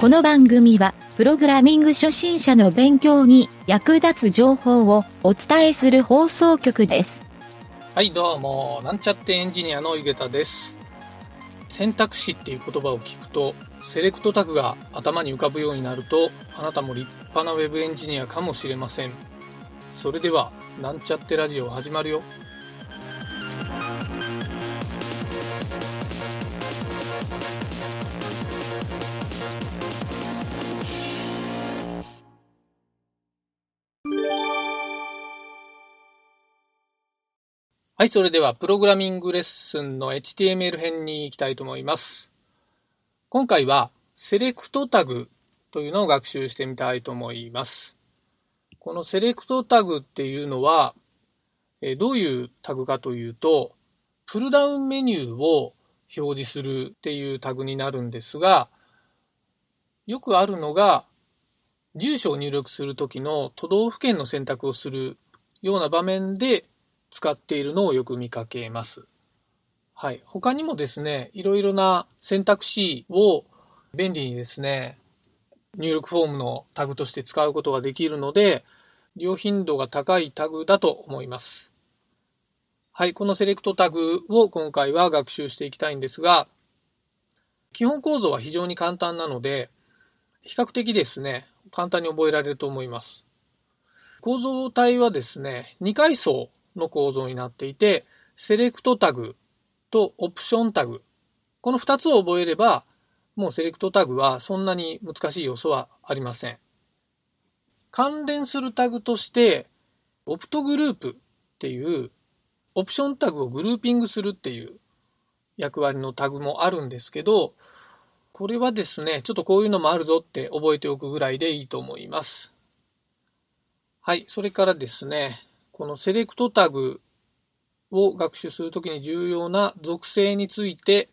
この番組は、プログラミング初心者の勉強に役立つ情報をお伝えする放送局です。はい、どうも、なんちゃってエンジニアの井桁です。選択肢っていう言葉を聞くと、セレクトタグが頭に浮かぶようになると、あなたも立派なウェブエンジニアかもしれません。それでは、なんちゃってラジオ始まるよ。はい、それではプログラミングレッスンの HTML 編に行きたいと思います。今回はセレクトタグというのを学習してみたいと思います。このセレクトタグっていうのは、どういうタグかというと、プルダウンメニューを表示するっていうタグになるんですが、よくあるのが、住所を入力するときの都道府県の選択をするような場面で使っているのをよく見かけます。はい。他にもですね、いろいろな選択肢を便利にですね、入力フォームのタグとして使うことができるので、利用頻度が高いタグだと思います。はい。このセレクトタグを今回は学習していきたいんですが、基本構造は非常に簡単なので、比較的ですね、簡単に覚えられると思います。構造体はですね、2階層の構造になっていて、セレクトタグとオプションタグ。この2つを覚えれば、もうセレクトタグはそんなに難しい要素はありません。関連するタグとして、オプトグループっていう、オプションタグをグルーピングするっていう役割のタグもあるんですけど、これはですね、ちょっとこういうのもあるぞって覚えておくぐらいでいいと思います。はい、それからですね、このセレクトタグを学習するときに重要な属性について、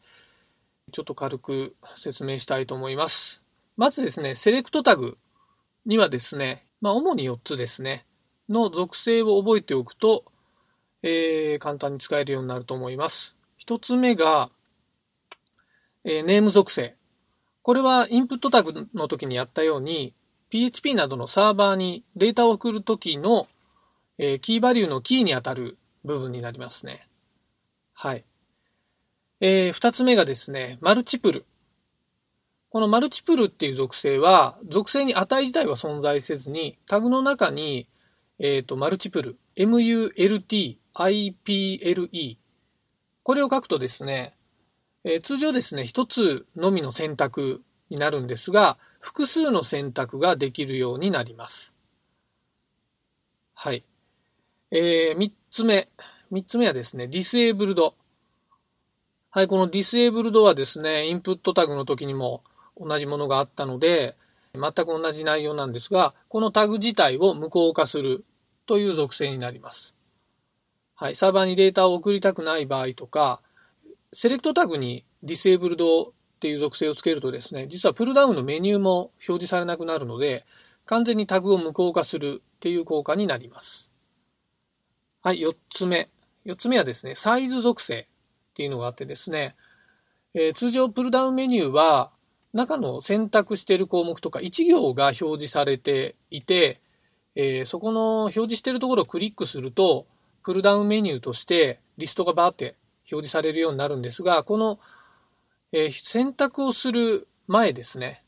ちょっと軽く説明したいと思います。まずですね、セレクトタグにはですね、まあ主に4つですね、の属性を覚えておくと、えー簡単に使えるようになると思います。1つ目が、えーネーム属性。これはインプットタグの時にやったように、PHP などのサーバーにデータを送るときの、えーキーバリューのキーにあたる部分になりますね。はい。えー二つ目がですね、マルチプル。このマルチプルっていう属性は、属性に値自体は存在せずに、タグの中に、えっ、と、マルチプル、MULT、IPLE。これを書くとですね、えー通常ですね、一つのみの選択になるんですが、複数の選択ができるようになります。はい。えー、三つ目。三つ目はですね、 disabled。はい、この disabled はですね、インプットタグの時にも同じものがあったので、全く同じ内容なんですが、このタグ自体を無効化するという属性になります。はい、サーバーにデータを送りたくない場合とか、セレクトタグにディスエブルドっていう属性をつけるとですね、実はプルダウンのメニューも表示されなくなるので、完全にタグを無効化するっていう効果になります。はい、4つ目。4つ目はですね、サイズ属性っていうのがあってですね、えー通常プルダウンメニューは中の選択している項目とか1行が表示されていて、えーそこの表示しているところをクリックすると、プルダウンメニューとしてリストがバーって表示されるようになるんですが、この、えー選択をする前ですね、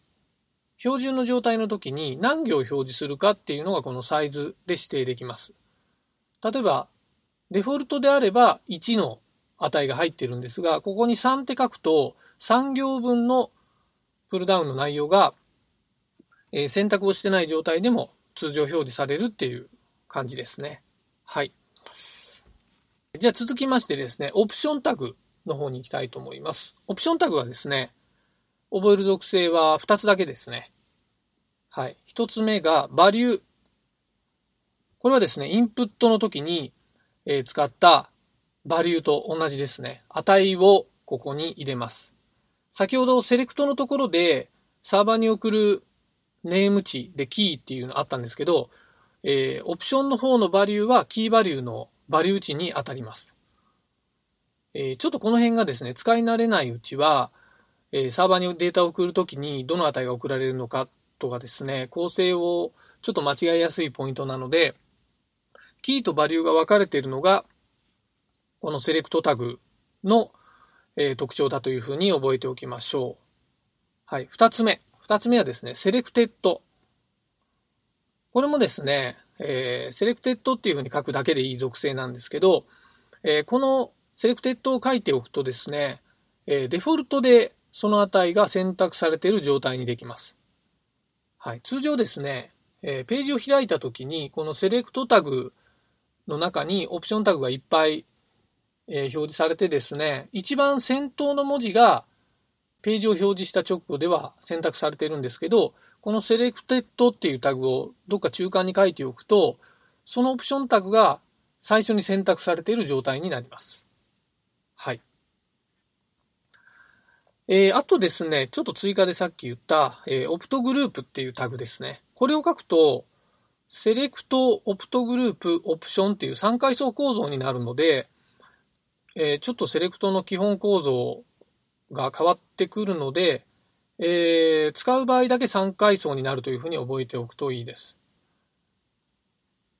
標準の状態の時に何行表示するかっていうのがこのサイズで指定できます。例えば、デフォルトであれば1の値が入ってるんですが、ここに3って書くと3行分のプルダウンの内容が、え選択をしてない状態でも通常表示されるっていう感じですね。はい。じゃあ続きましてですね、オプションタグの方に行きたいと思います。オプションタグはですね、覚える属性は2つだけですね。はい。1つ目がバリュー。これはですね、インプットの時に、え使ったバリューと同じですね。値をここに入れます。先ほどセレクトのところでサーバーに送るネーム値でキーっていうのあったんですけど、えーオプションの方のバリューはキーバリューのバリュー値に当たります。えーちょっとこの辺がですね、使い慣れないうちは、えサーバーにデータを送るときにどの値が送られるのかとかですね、構成をちょっと間違いやすいポイントなので、キーとバリューが分かれているのが、このセレクトタグの、え特徴だというふうに覚えておきましょう。はい。二つ目。二つ目はですね、 selected。これもですね、えー、 selected っていうふうに書くだけでいい属性なんですけど、えー、この selected を書いておくとですね、えー、デフォルトでその値が選択されている状態にできます。はい。通常ですね、えー、ページを開いたときに、この select タグの中に option タグがいっぱい、えー、表示されてですね、一番先頭の文字がページを表示した直後では選択されているんですけど、この selected っていうタグをどっか中間に書いておくと、そのオプションタグが最初に選択されている状態になります。はい。えー、あとですね、ちょっと追加でさっき言った、えー、 optgroup っていうタグですね。これを書くと、セレクト、 optgroup、オプションっていう3階層構造になるので、えー、ちょっとセレクトの基本構造が変わってくるので、えー、使う場合だけ3階層になるというふうに覚えておくといいです。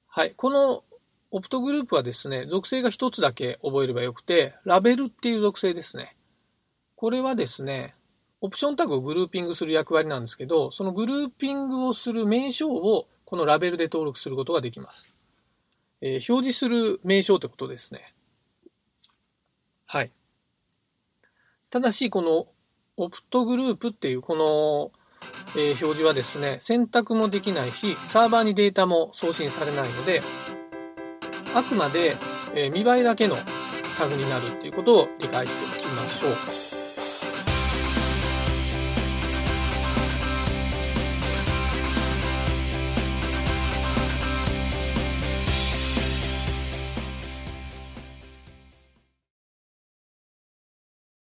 はい。このオプトグループはですね、属性が1つだけ覚えればよくて、ラベルっていう属性ですね。これはですね、オプションタグをグルーピングする役割なんですけど、そのグルーピングをする名称をこのラベルで登録することができます。えー、表示する名称ってことですね。はい。ただし、このオプトグループっていうこの、えー、表示はですね、選択もできないし、サーバーにデータも送信されないので、あくまで、えー、見栄えだけのタグになるっていうことを理解しておきましょう。